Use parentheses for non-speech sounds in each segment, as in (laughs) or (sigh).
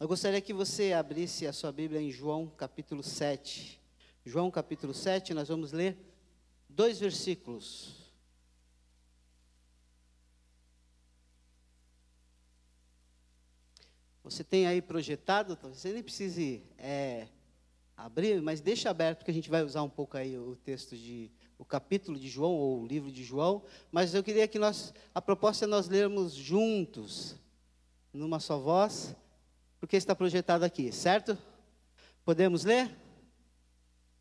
Eu gostaria que você abrisse a sua Bíblia em João capítulo 7. João capítulo 7, nós vamos ler dois versículos. Você tem aí projetado, você nem precise é, abrir, mas deixa aberto, porque a gente vai usar um pouco aí o texto de, o capítulo de João, ou o livro de João, mas eu queria que nós, a proposta é nós lermos juntos, numa só voz, porque está projetado aqui, certo? Podemos ler?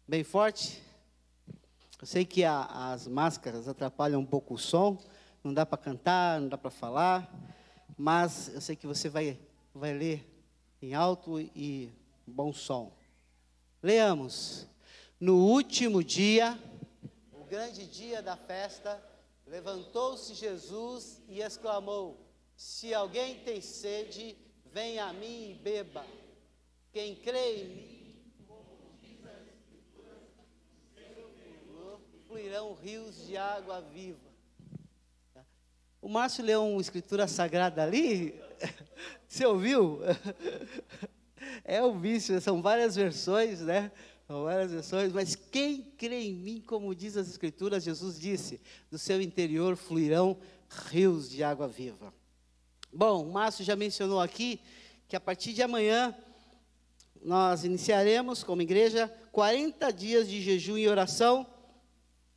Bem forte? Eu sei que a, as máscaras atrapalham um pouco o som, não dá para cantar, não dá para falar, mas eu sei que você vai vai ler em alto e bom som. Leamos. No último dia, o grande dia da festa, levantou-se Jesus e exclamou: Se alguém tem sede, venha a mim e beba. Quem crê em mim, fluirão rios de água viva. O Márcio leu uma escritura sagrada ali. (laughs) Você ouviu? É o vício, são várias versões, né? São várias versões, mas quem crê em mim, como diz as Escrituras, Jesus disse: do seu interior fluirão rios de água viva. Bom, o Márcio já mencionou aqui que a partir de amanhã nós iniciaremos, como igreja, 40 dias de jejum e oração,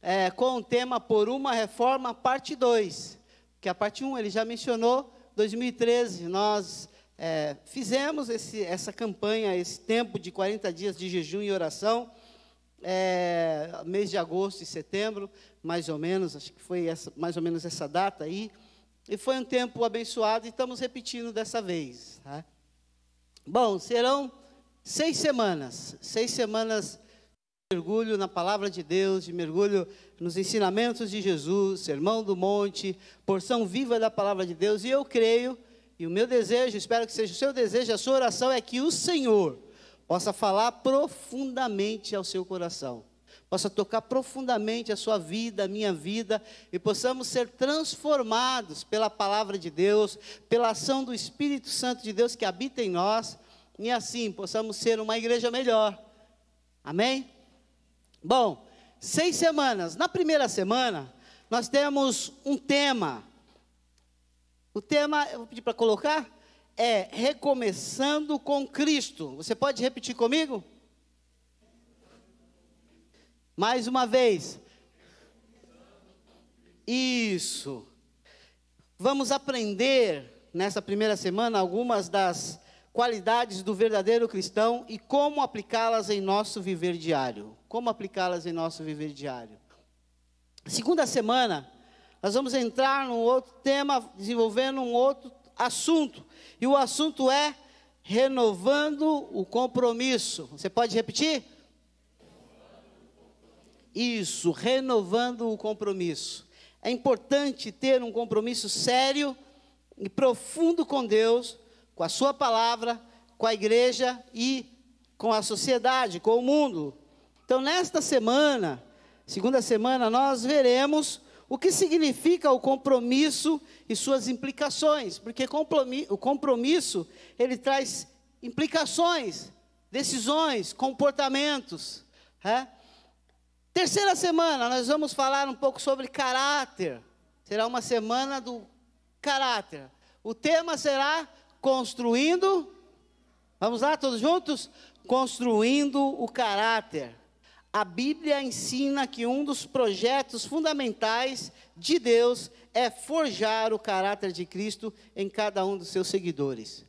é, com o tema Por uma Reforma, parte 2 que a parte 1 ele já mencionou, 2013 nós é, fizemos esse, essa campanha, esse tempo de 40 dias de jejum e oração, é, mês de agosto e setembro, mais ou menos, acho que foi essa, mais ou menos essa data aí, e foi um tempo abençoado e estamos repetindo dessa vez. Tá? Bom, serão seis semanas, seis semanas mergulho na palavra de Deus, de mergulho nos ensinamentos de Jesus, sermão do monte, porção viva da palavra de Deus, e eu creio, e o meu desejo, espero que seja o seu desejo, a sua oração é que o Senhor possa falar profundamente ao seu coração, possa tocar profundamente a sua vida, a minha vida, e possamos ser transformados pela palavra de Deus, pela ação do Espírito Santo de Deus que habita em nós, e assim possamos ser uma igreja melhor. Amém? Bom, seis semanas. Na primeira semana, nós temos um tema. O tema, eu vou pedir para colocar, é Recomeçando com Cristo. Você pode repetir comigo? Mais uma vez. Isso. Vamos aprender nessa primeira semana algumas das qualidades do verdadeiro cristão e como aplicá-las em nosso viver diário. Como aplicá-las em nosso viver diário. Segunda semana, nós vamos entrar num outro tema, desenvolvendo um outro assunto. E o assunto é renovando o compromisso. Você pode repetir? Isso, renovando o compromisso. É importante ter um compromisso sério e profundo com Deus com a sua palavra, com a igreja e com a sociedade, com o mundo. Então, nesta semana, segunda semana, nós veremos o que significa o compromisso e suas implicações, porque o compromisso, ele traz implicações, decisões, comportamentos. É? Terceira semana, nós vamos falar um pouco sobre caráter. Será uma semana do caráter. O tema será construindo, vamos lá todos juntos? Construindo o caráter. A Bíblia ensina que um dos projetos fundamentais de Deus é forjar o caráter de Cristo em cada um dos seus seguidores.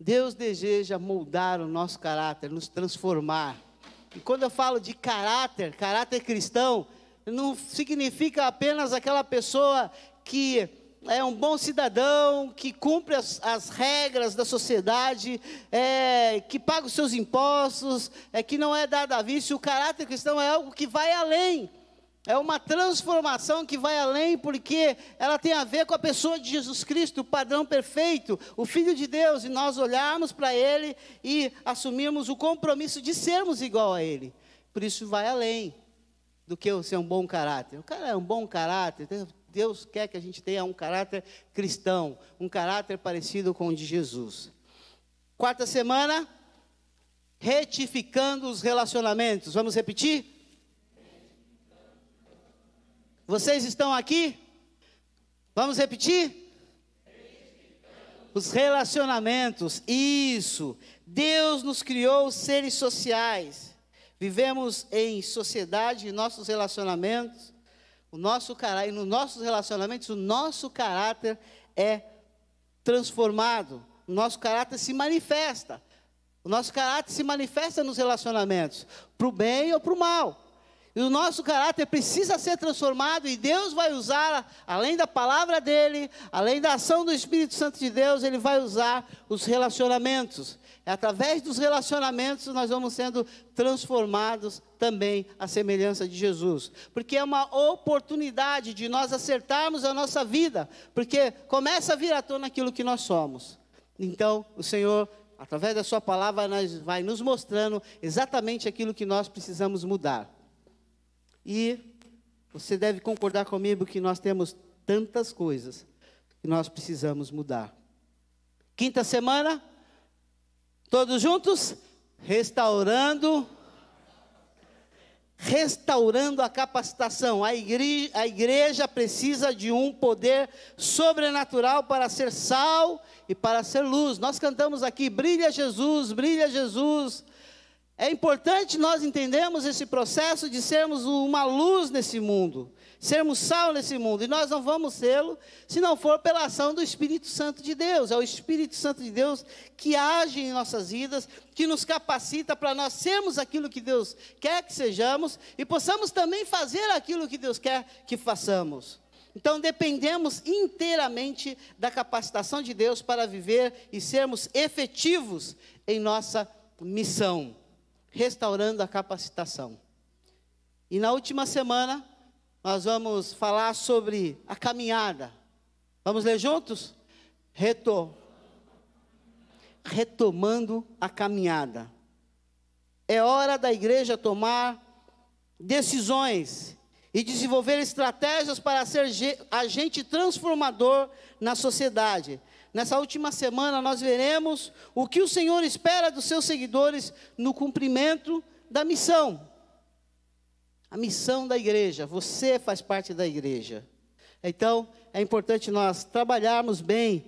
Deus deseja moldar o nosso caráter, nos transformar. E quando eu falo de caráter, caráter cristão, não significa apenas aquela pessoa que é um bom cidadão, que cumpre as, as regras da sociedade, é, que paga os seus impostos, é, que não é dado a vício. O caráter cristão é algo que vai além. É uma transformação que vai além, porque ela tem a ver com a pessoa de Jesus Cristo, o padrão perfeito, o Filho de Deus, e nós olharmos para Ele e assumirmos o compromisso de sermos igual a Ele. Por isso vai além do que ser um bom caráter. O cara é um bom caráter, Deus quer que a gente tenha um caráter cristão, um caráter parecido com o de Jesus. Quarta semana, retificando os relacionamentos. Vamos repetir? Vocês estão aqui? Vamos repetir? Os relacionamentos, isso. Deus nos criou seres sociais. Vivemos em sociedade, nossos relacionamentos, o nosso caráter, e nos nossos relacionamentos, o nosso caráter é transformado, o nosso caráter se manifesta. O nosso caráter se manifesta nos relacionamentos, para o bem ou para o mal. E o nosso caráter precisa ser transformado e Deus vai usar, além da palavra dele, além da ação do Espírito Santo de Deus, ele vai usar os relacionamentos. É através dos relacionamentos nós vamos sendo transformados também à semelhança de Jesus. Porque é uma oportunidade de nós acertarmos a nossa vida, porque começa a vir à tona aquilo que nós somos. Então, o Senhor através da Sua palavra, vai nos mostrando exatamente aquilo que nós precisamos mudar. E você deve concordar comigo que nós temos tantas coisas que nós precisamos mudar. Quinta semana, todos juntos, restaurando restaurando a capacitação. A igreja, a igreja, precisa de um poder sobrenatural para ser sal e para ser luz. Nós cantamos aqui: brilha Jesus, brilha Jesus. É importante nós entendermos esse processo de sermos uma luz nesse mundo, sermos sal nesse mundo, e nós não vamos sê-lo se não for pela ação do Espírito Santo de Deus. É o Espírito Santo de Deus que age em nossas vidas, que nos capacita para nós sermos aquilo que Deus quer que sejamos e possamos também fazer aquilo que Deus quer que façamos. Então dependemos inteiramente da capacitação de Deus para viver e sermos efetivos em nossa missão restaurando a capacitação. E na última semana, nós vamos falar sobre a caminhada. Vamos ler juntos? Retor. Retomando a caminhada. É hora da igreja tomar decisões e desenvolver estratégias para ser agente transformador na sociedade. Nessa última semana, nós veremos o que o Senhor espera dos seus seguidores no cumprimento da missão. A missão da igreja, você faz parte da igreja. Então, é importante nós trabalharmos bem,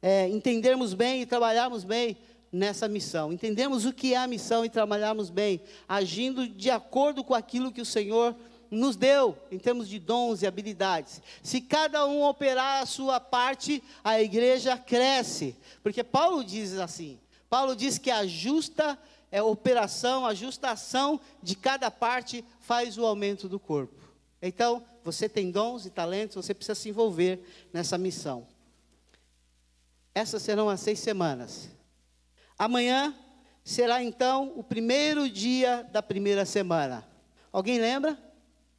é, entendermos bem e trabalharmos bem nessa missão. Entendemos o que é a missão e trabalharmos bem, agindo de acordo com aquilo que o Senhor nos deu em termos de dons e habilidades. Se cada um operar a sua parte, a igreja cresce. Porque Paulo diz assim: Paulo diz que a justa é, operação, a justa ação de cada parte faz o aumento do corpo. Então, você tem dons e talentos, você precisa se envolver nessa missão. Essas serão as seis semanas. Amanhã será então o primeiro dia da primeira semana. Alguém lembra?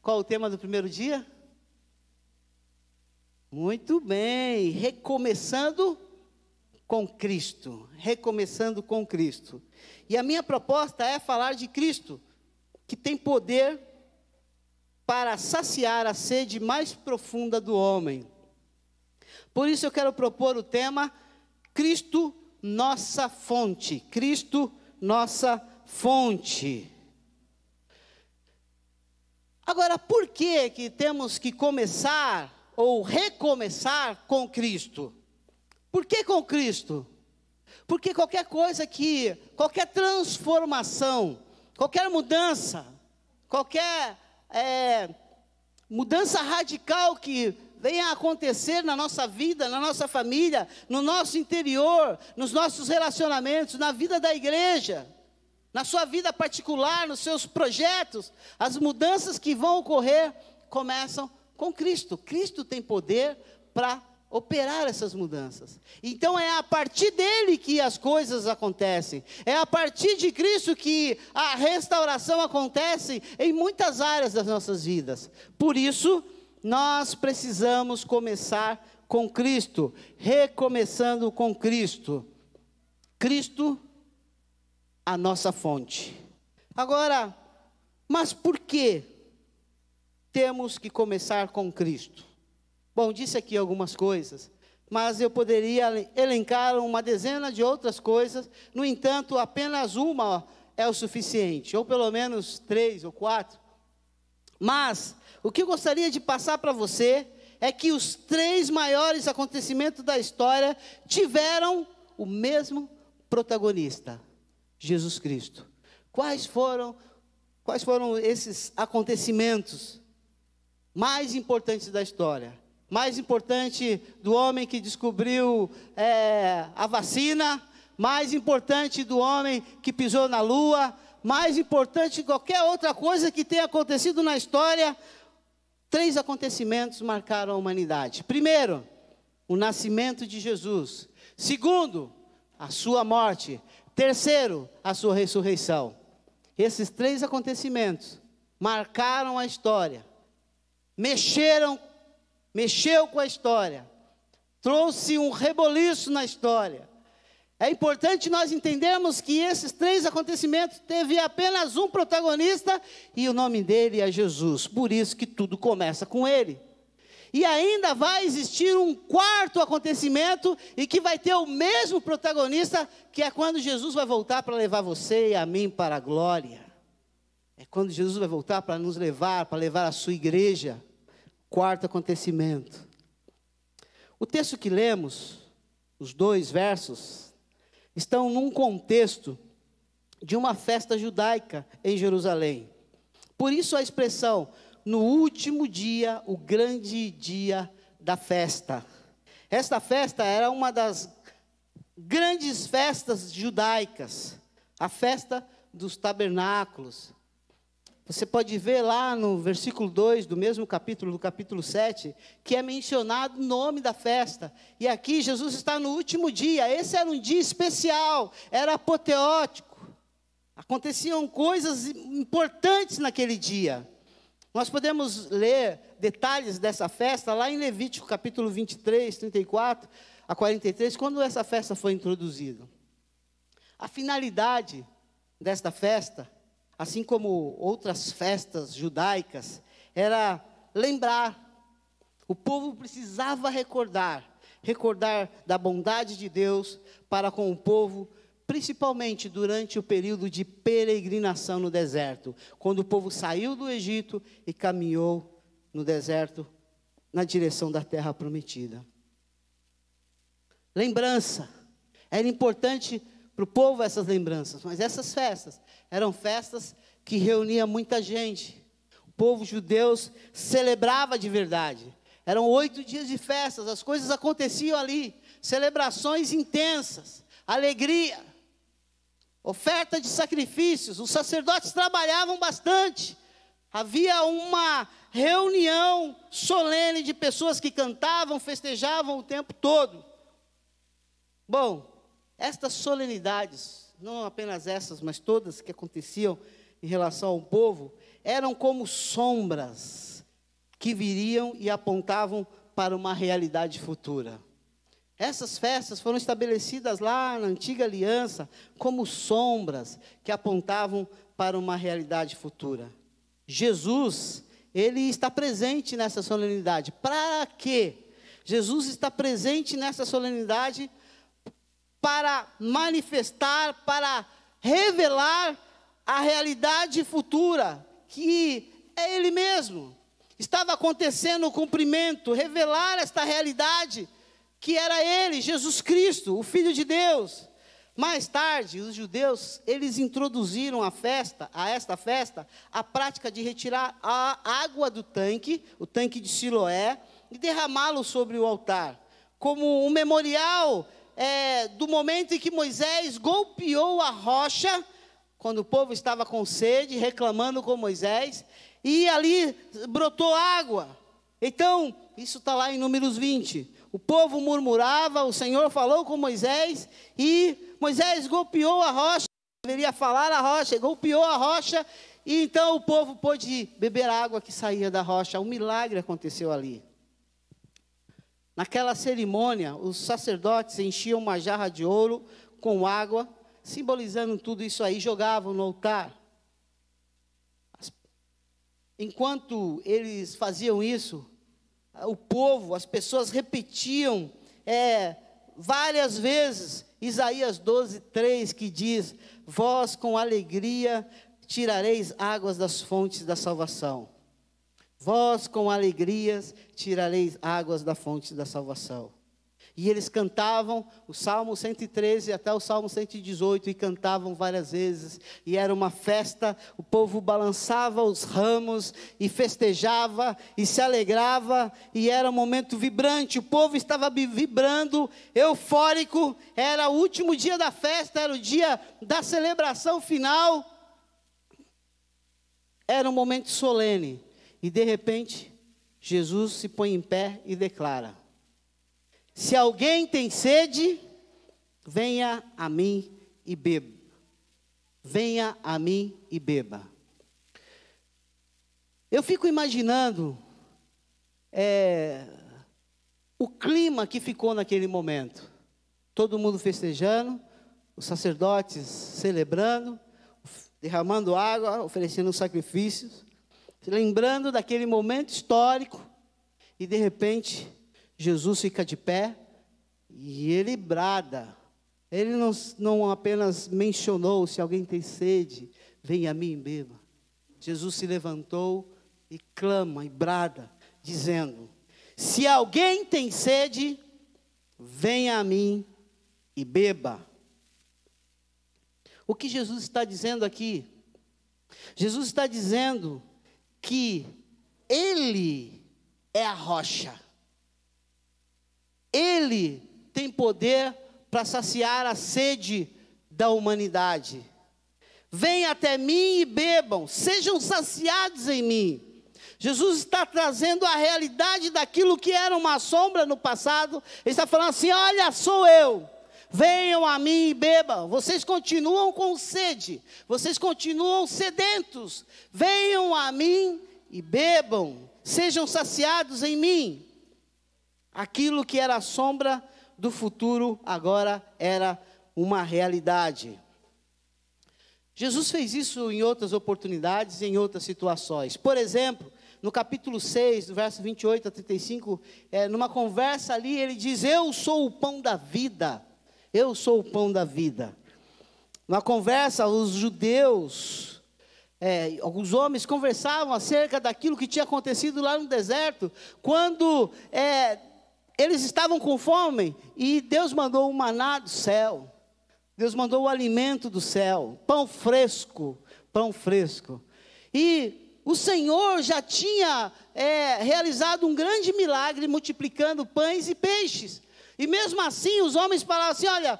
Qual o tema do primeiro dia? Muito bem, recomeçando com Cristo, recomeçando com Cristo. E a minha proposta é falar de Cristo, que tem poder para saciar a sede mais profunda do homem. Por isso eu quero propor o tema Cristo, nossa fonte. Cristo, nossa fonte. Agora, por que que temos que começar ou recomeçar com Cristo? Por que com Cristo? Porque qualquer coisa que, qualquer transformação, qualquer mudança, qualquer é, mudança radical que venha a acontecer na nossa vida, na nossa família, no nosso interior, nos nossos relacionamentos, na vida da igreja, na sua vida particular, nos seus projetos, as mudanças que vão ocorrer começam com Cristo. Cristo tem poder para operar essas mudanças. Então é a partir dele que as coisas acontecem. É a partir de Cristo que a restauração acontece em muitas áreas das nossas vidas. Por isso, nós precisamos começar com Cristo, recomeçando com Cristo. Cristo a nossa fonte. Agora, mas por que temos que começar com Cristo? Bom, disse aqui algumas coisas, mas eu poderia elencar uma dezena de outras coisas. No entanto, apenas uma é o suficiente, ou pelo menos três ou quatro. Mas o que eu gostaria de passar para você é que os três maiores acontecimentos da história tiveram o mesmo protagonista, Jesus Cristo. Quais foram, quais foram esses acontecimentos mais importantes da história? Mais importante do homem que descobriu é, a vacina, mais importante do homem que pisou na lua, mais importante de qualquer outra coisa que tenha acontecido na história, três acontecimentos marcaram a humanidade. Primeiro, o nascimento de Jesus. Segundo, a sua morte. Terceiro, a sua ressurreição. Esses três acontecimentos marcaram a história, mexeram, mexeu com a história, trouxe um reboliço na história. É importante nós entendermos que esses três acontecimentos teve apenas um protagonista e o nome dele é Jesus. Por isso que tudo começa com ele. E ainda vai existir um quarto acontecimento e que vai ter o mesmo protagonista, que é quando Jesus vai voltar para levar você e a mim para a glória. É quando Jesus vai voltar para nos levar, para levar a sua igreja. Quarto acontecimento. O texto que lemos, os dois versos, estão num contexto de uma festa judaica em Jerusalém. Por isso a expressão no último dia, o grande dia da festa. Esta festa era uma das grandes festas judaicas, a festa dos tabernáculos. Você pode ver lá no versículo 2 do mesmo capítulo, do capítulo 7, que é mencionado o nome da festa. E aqui Jesus está no último dia. Esse era um dia especial, era apoteótico. Aconteciam coisas importantes naquele dia. Nós podemos ler detalhes dessa festa lá em Levítico capítulo 23, 34 a 43, quando essa festa foi introduzida. A finalidade desta festa, assim como outras festas judaicas, era lembrar. O povo precisava recordar, recordar da bondade de Deus para com o povo principalmente durante o período de peregrinação no deserto, quando o povo saiu do Egito e caminhou no deserto na direção da terra prometida. Lembrança. Era importante para o povo essas lembranças, mas essas festas eram festas que reuniam muita gente. O povo judeu celebrava de verdade. Eram oito dias de festas, as coisas aconteciam ali, celebrações intensas, alegria oferta de sacrifícios, os sacerdotes trabalhavam bastante. Havia uma reunião solene de pessoas que cantavam, festejavam o tempo todo. Bom, estas solenidades, não apenas essas, mas todas que aconteciam em relação ao povo, eram como sombras que viriam e apontavam para uma realidade futura. Essas festas foram estabelecidas lá na antiga aliança como sombras que apontavam para uma realidade futura. Jesus, ele está presente nessa solenidade. Para quê? Jesus está presente nessa solenidade para manifestar, para revelar a realidade futura, que é Ele mesmo. Estava acontecendo o cumprimento, revelar esta realidade que era ele, Jesus Cristo, o Filho de Deus. Mais tarde, os judeus, eles introduziram a festa, a esta festa, a prática de retirar a água do tanque, o tanque de Siloé, e derramá-lo sobre o altar, como um memorial é, do momento em que Moisés golpeou a rocha, quando o povo estava com sede, reclamando com Moisés, e ali brotou água. Então, isso está lá em Números 20. O povo murmurava, o Senhor falou com Moisés e Moisés golpeou a rocha, deveria falar a rocha, golpeou a rocha e então o povo pôde beber a água que saía da rocha. Um milagre aconteceu ali. Naquela cerimônia, os sacerdotes enchiam uma jarra de ouro com água, simbolizando tudo isso aí, jogavam no altar. Enquanto eles faziam isso, o povo, as pessoas repetiam é, várias vezes Isaías 12, 3, que diz: Vós com alegria tirareis águas das fontes da salvação. Vós com alegrias tirareis águas da fonte da salvação. E eles cantavam o Salmo 113 até o Salmo 118 e cantavam várias vezes. E era uma festa, o povo balançava os ramos e festejava e se alegrava, e era um momento vibrante. O povo estava vibrando, eufórico. Era o último dia da festa, era o dia da celebração final. Era um momento solene. E de repente, Jesus se põe em pé e declara: se alguém tem sede, venha a mim e beba. Venha a mim e beba. Eu fico imaginando é, o clima que ficou naquele momento. Todo mundo festejando, os sacerdotes celebrando, derramando água, oferecendo sacrifícios, lembrando daquele momento histórico, e de repente Jesus fica de pé e ele brada. Ele não, não apenas mencionou: se alguém tem sede, venha a mim e beba. Jesus se levantou e clama e brada, dizendo: Se alguém tem sede, venha a mim e beba. O que Jesus está dizendo aqui? Jesus está dizendo que Ele é a rocha. Ele tem poder para saciar a sede da humanidade. Venham até mim e bebam, sejam saciados em mim. Jesus está trazendo a realidade daquilo que era uma sombra no passado. Ele está falando assim: olha, sou eu. Venham a mim e bebam. Vocês continuam com sede, vocês continuam sedentos. Venham a mim e bebam, sejam saciados em mim. Aquilo que era sombra do futuro agora era uma realidade. Jesus fez isso em outras oportunidades, em outras situações. Por exemplo, no capítulo 6, do verso 28 a 35, é, numa conversa ali, ele diz: Eu sou o pão da vida. Eu sou o pão da vida. Na conversa, os judeus, é, alguns homens conversavam acerca daquilo que tinha acontecido lá no deserto, quando é, eles estavam com fome e Deus mandou um maná do céu. Deus mandou o alimento do céu, pão fresco, pão fresco. E o Senhor já tinha é, realizado um grande milagre multiplicando pães e peixes. E mesmo assim os homens falavam assim: olha,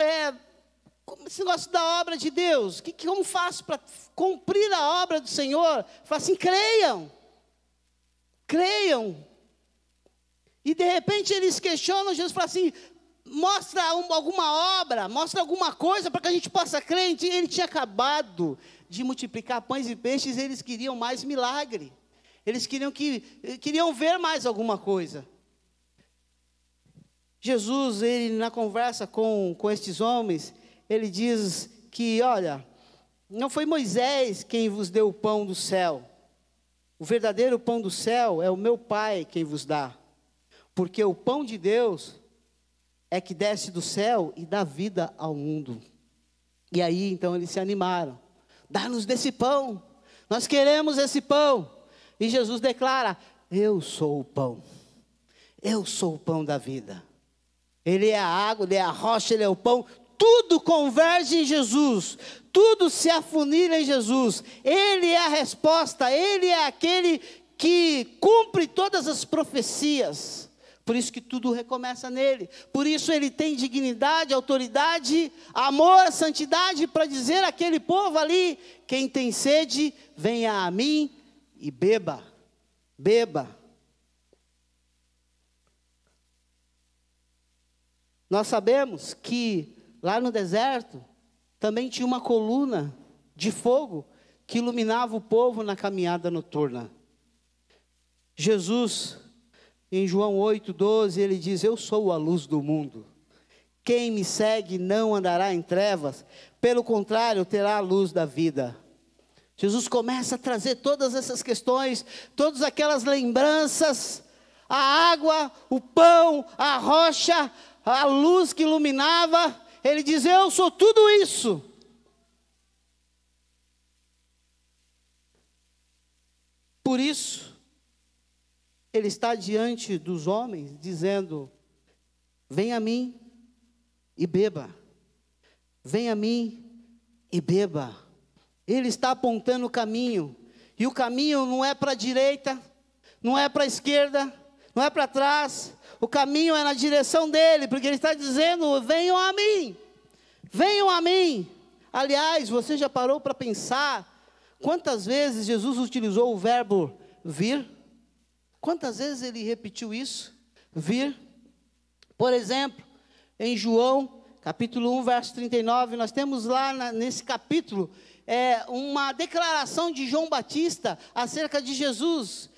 é, esse negócio da obra de Deus, que, como faço para cumprir a obra do Senhor? Fala assim: creiam, creiam, e de repente eles questionam, Jesus fala assim: mostra um, alguma obra, mostra alguma coisa para que a gente possa crer. Ele tinha acabado de multiplicar pães e peixes, eles queriam mais milagre. Eles queriam, que, queriam ver mais alguma coisa. Jesus, ele na conversa com, com estes homens, ele diz que, olha, não foi Moisés quem vos deu o pão do céu. O verdadeiro pão do céu é o meu Pai quem vos dá. Porque o pão de Deus é que desce do céu e dá vida ao mundo. E aí então eles se animaram. Dá-nos desse pão. Nós queremos esse pão. E Jesus declara: Eu sou o pão. Eu sou o pão da vida. Ele é a água, ele é a rocha, ele é o pão. Tudo converge em Jesus. Tudo se afunila em Jesus. Ele é a resposta, ele é aquele que cumpre todas as profecias. Por isso que tudo recomeça nele. Por isso ele tem dignidade, autoridade, amor, santidade para dizer àquele povo ali: quem tem sede, venha a mim e beba. Beba. Nós sabemos que lá no deserto também tinha uma coluna de fogo que iluminava o povo na caminhada noturna. Jesus em João 8,12, ele diz: Eu sou a luz do mundo. Quem me segue não andará em trevas, pelo contrário, terá a luz da vida. Jesus começa a trazer todas essas questões, todas aquelas lembranças a água, o pão, a rocha, a luz que iluminava. Ele diz: Eu sou tudo isso. Por isso, ele está diante dos homens, dizendo: Venha a mim e beba. Venha a mim e beba. Ele está apontando o caminho. E o caminho não é para a direita, não é para a esquerda, não é para trás. O caminho é na direção dele, porque ele está dizendo: venham a mim, venham a mim. Aliás, você já parou para pensar quantas vezes Jesus utilizou o verbo vir? Quantas vezes ele repetiu isso? Vir. Por exemplo, em João, capítulo 1, verso 39, nós temos lá na, nesse capítulo é, uma declaração de João Batista acerca de Jesus.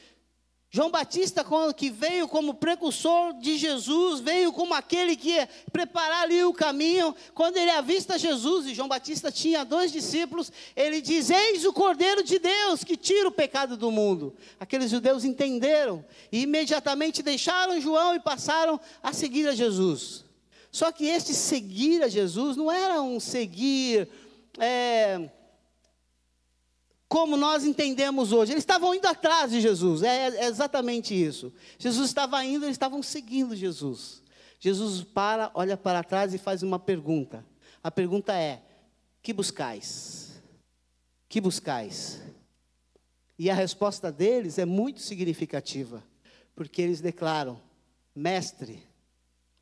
João Batista, que veio como precursor de Jesus, veio como aquele que ia preparar ali o caminho. Quando ele avista Jesus, e João Batista tinha dois discípulos, ele diz: Eis o Cordeiro de Deus que tira o pecado do mundo. Aqueles judeus entenderam e imediatamente deixaram João e passaram a seguir a Jesus. Só que este seguir a Jesus não era um seguir. É, como nós entendemos hoje. Eles estavam indo atrás de Jesus, é, é exatamente isso. Jesus estava indo, eles estavam seguindo Jesus. Jesus para, olha para trás e faz uma pergunta. A pergunta é: que buscais? Que buscais? E a resposta deles é muito significativa, porque eles declaram: Mestre,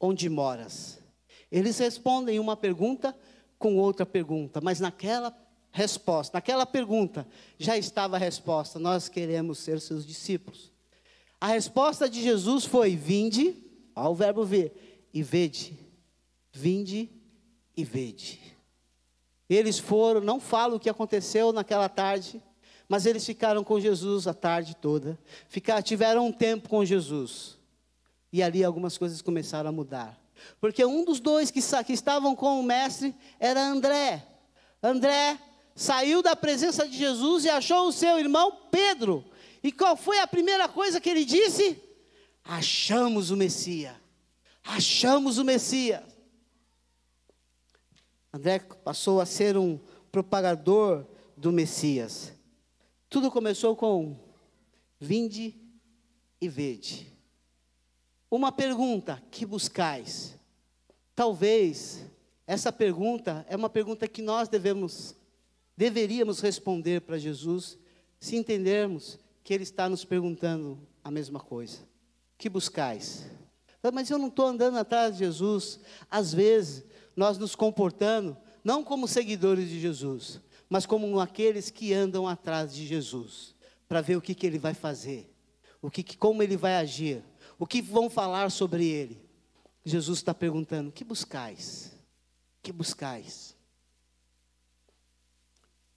onde moras? Eles respondem uma pergunta com outra pergunta, mas naquela resposta. Naquela pergunta já estava a resposta: nós queremos ser seus discípulos. A resposta de Jesus foi: vinde, ao verbo ver, e vede. Vinde e vede. Eles foram, não falo o que aconteceu naquela tarde, mas eles ficaram com Jesus a tarde toda. Ficaram, tiveram um tempo com Jesus. E ali algumas coisas começaram a mudar. Porque um dos dois que, que estavam com o mestre era André. André saiu da presença de Jesus e achou o seu irmão Pedro. E qual foi a primeira coisa que ele disse? Achamos o Messias. Achamos o Messias. André passou a ser um propagador do Messias. Tudo começou com vinde e vede. Uma pergunta: que buscais? Talvez essa pergunta é uma pergunta que nós devemos deveríamos responder para Jesus se entendermos que Ele está nos perguntando a mesma coisa. Que buscais? Ah, mas eu não estou andando atrás de Jesus. Às vezes, nós nos comportando, não como seguidores de Jesus, mas como aqueles que andam atrás de Jesus, para ver o que, que Ele vai fazer, o que, como Ele vai agir, o que vão falar sobre Ele. Jesus está perguntando: que buscais? Que buscais?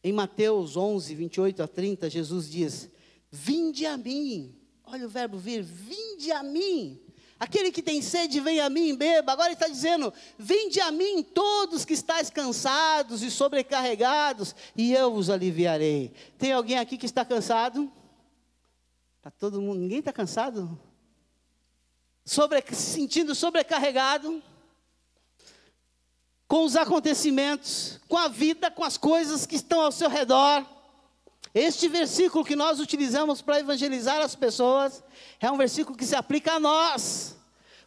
Em Mateus 11, 28 a 30, Jesus diz: Vinde a mim. Olha o verbo vir, vinde a mim. Aquele que tem sede, vem a mim, beba. Agora ele está dizendo: Vinde a mim, todos que estáis cansados e sobrecarregados, e eu vos aliviarei. Tem alguém aqui que está cansado? Está todo mundo, ninguém está cansado? Sobre, se sentindo sobrecarregado? Com os acontecimentos, com a vida, com as coisas que estão ao seu redor. Este versículo que nós utilizamos para evangelizar as pessoas é um versículo que se aplica a nós.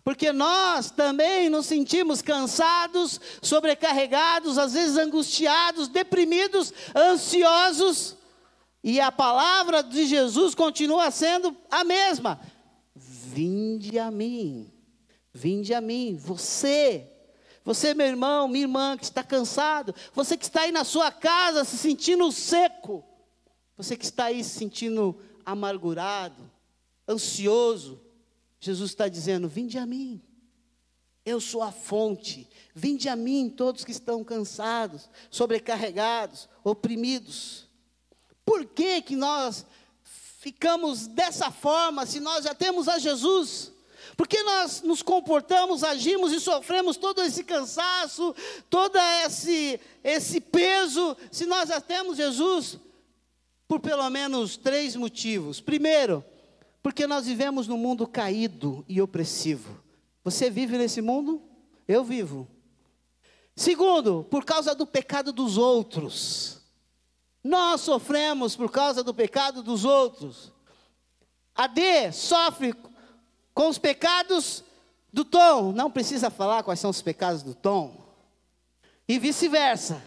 Porque nós também nos sentimos cansados, sobrecarregados, às vezes angustiados, deprimidos, ansiosos. E a palavra de Jesus continua sendo a mesma: Vinde a mim, vinde a mim, você você, meu irmão, minha irmã, que está cansado. Você que está aí na sua casa se sentindo seco. Você que está aí se sentindo amargurado, ansioso. Jesus está dizendo: Vinde a mim. Eu sou a fonte. Vinde a mim, todos que estão cansados, sobrecarregados, oprimidos. Por que, que nós ficamos dessa forma se nós já temos a Jesus? Porque nós nos comportamos, agimos e sofremos todo esse cansaço, todo esse, esse peso, se nós já temos Jesus? Por pelo menos três motivos. Primeiro, Porque nós vivemos num mundo caído e opressivo. Você vive nesse mundo? Eu vivo. Segundo, por causa do pecado dos outros. Nós sofremos por causa do pecado dos outros. A D sofre com os pecados do Tom. Não precisa falar quais são os pecados do Tom. E vice-versa.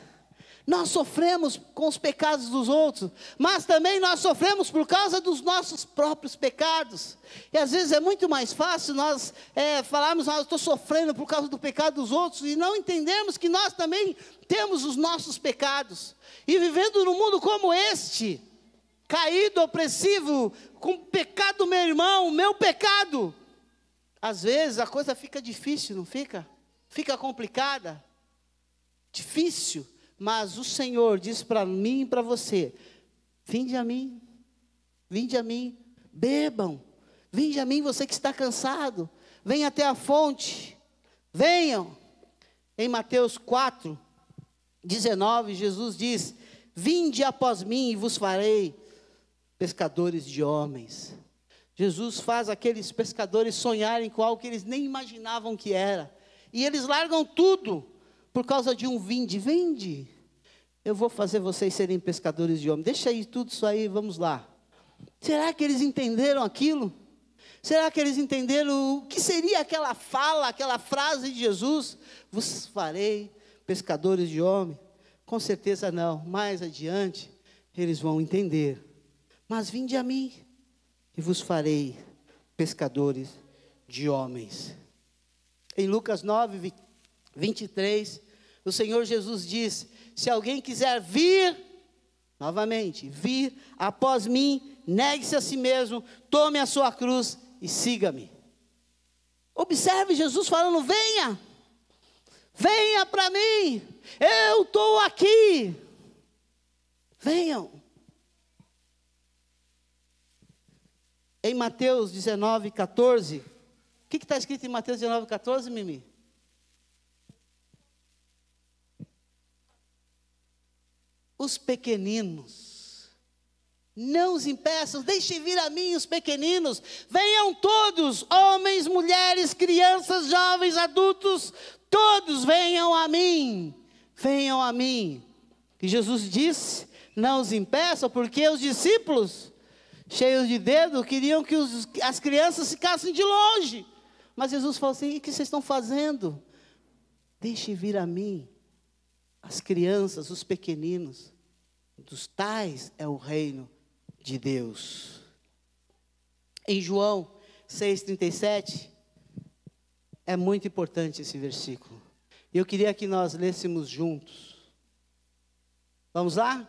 Nós sofremos com os pecados dos outros, mas também nós sofremos por causa dos nossos próprios pecados. E às vezes é muito mais fácil nós é, falarmos, ah, eu estou sofrendo por causa do pecado dos outros, e não entendemos que nós também temos os nossos pecados. E vivendo num mundo como este, caído, opressivo, com pecado do meu irmão, meu pecado, às vezes a coisa fica difícil, não fica? Fica complicada, difícil. Mas o Senhor diz para mim e para você: vinde a mim, vinde a mim, bebam, vinde a mim, você que está cansado, venha até a fonte, venham. Em Mateus 4, 19, Jesus diz: Vinde após mim e vos farei pescadores de homens. Jesus faz aqueles pescadores sonharem com algo que eles nem imaginavam que era. E eles largam tudo por causa de um vinde, vinde. Eu vou fazer vocês serem pescadores de homens. Deixa aí tudo isso aí, vamos lá. Será que eles entenderam aquilo? Será que eles entenderam o que seria aquela fala, aquela frase de Jesus? Vos farei pescadores de homens? Com certeza não. Mais adiante, eles vão entender. Mas vinde a mim e vos farei pescadores de homens. Em Lucas 9, 23, o Senhor Jesus diz: Se alguém quiser vir, novamente, vir após mim, negue-se a si mesmo, tome a sua cruz e siga-me. Observe Jesus falando: venha, venha para mim, eu estou aqui. Venham. Em Mateus 19, 14, o que está escrito em Mateus 19, 14, Mimi? os pequeninos. Não os impeçam, deixem vir a mim os pequeninos. Venham todos, homens, mulheres, crianças, jovens, adultos, todos venham a mim. Venham a mim. E Jesus disse: Não os impeçam, porque os discípulos, cheios de dedo, queriam que os, as crianças ficassem de longe. Mas Jesus falou assim: O que vocês estão fazendo? Deixe vir a mim as crianças, os pequeninos. Dos tais é o reino de Deus. Em João 6,37, é muito importante esse versículo. Eu queria que nós lêssemos juntos. Vamos lá?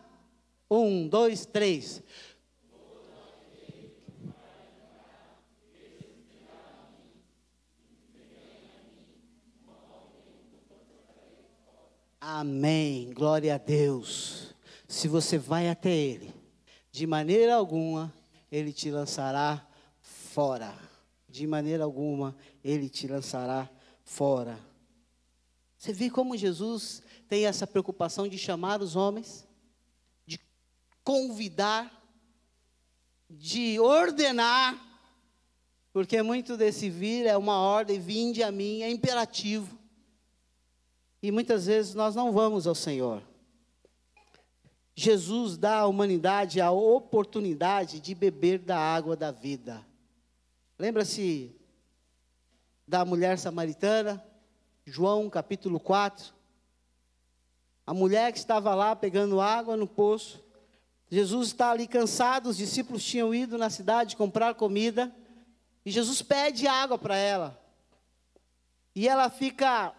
Um, dois, três. Amém. Glória a Deus. Se você vai até Ele, de maneira alguma, Ele te lançará fora. De maneira alguma, Ele te lançará fora. Você vê como Jesus tem essa preocupação de chamar os homens, de convidar, de ordenar, porque muito desse vir é uma ordem, vinde a mim, é imperativo. E muitas vezes nós não vamos ao Senhor. Jesus dá à humanidade a oportunidade de beber da água da vida. Lembra-se da mulher samaritana? João capítulo 4. A mulher que estava lá pegando água no poço. Jesus está ali cansado, os discípulos tinham ido na cidade comprar comida. E Jesus pede água para ela. E ela fica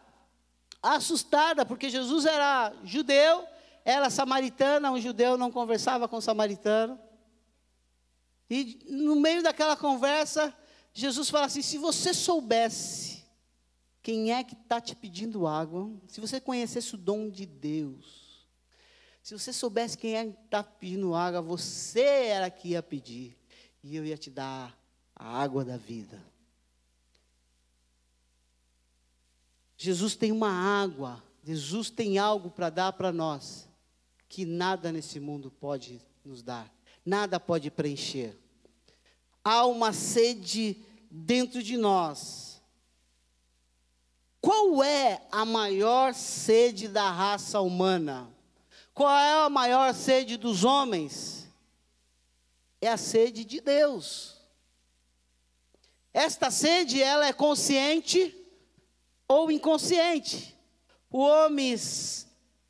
assustada, porque Jesus era judeu, ela samaritana, um judeu não conversava com samaritano. E no meio daquela conversa, Jesus fala assim: se você soubesse quem é que está te pedindo água, se você conhecesse o dom de Deus, se você soubesse quem é que está pedindo água, você era que ia pedir, e eu ia te dar a água da vida. Jesus tem uma água, Jesus tem algo para dar para nós, que nada nesse mundo pode nos dar, nada pode preencher. há uma sede dentro de nós. Qual é a maior sede da raça humana? Qual é a maior sede dos homens? É a sede de Deus. Esta sede, ela é consciente ou inconsciente. O homem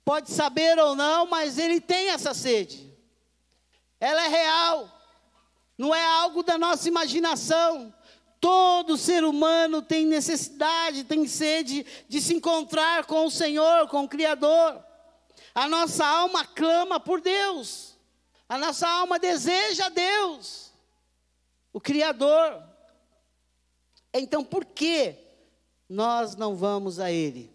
pode saber ou não, mas ele tem essa sede. Ela é real. Não é algo da nossa imaginação. Todo ser humano tem necessidade, tem sede de se encontrar com o Senhor, com o Criador. A nossa alma clama por Deus. A nossa alma deseja Deus, o Criador. Então, por que nós não vamos a Ele?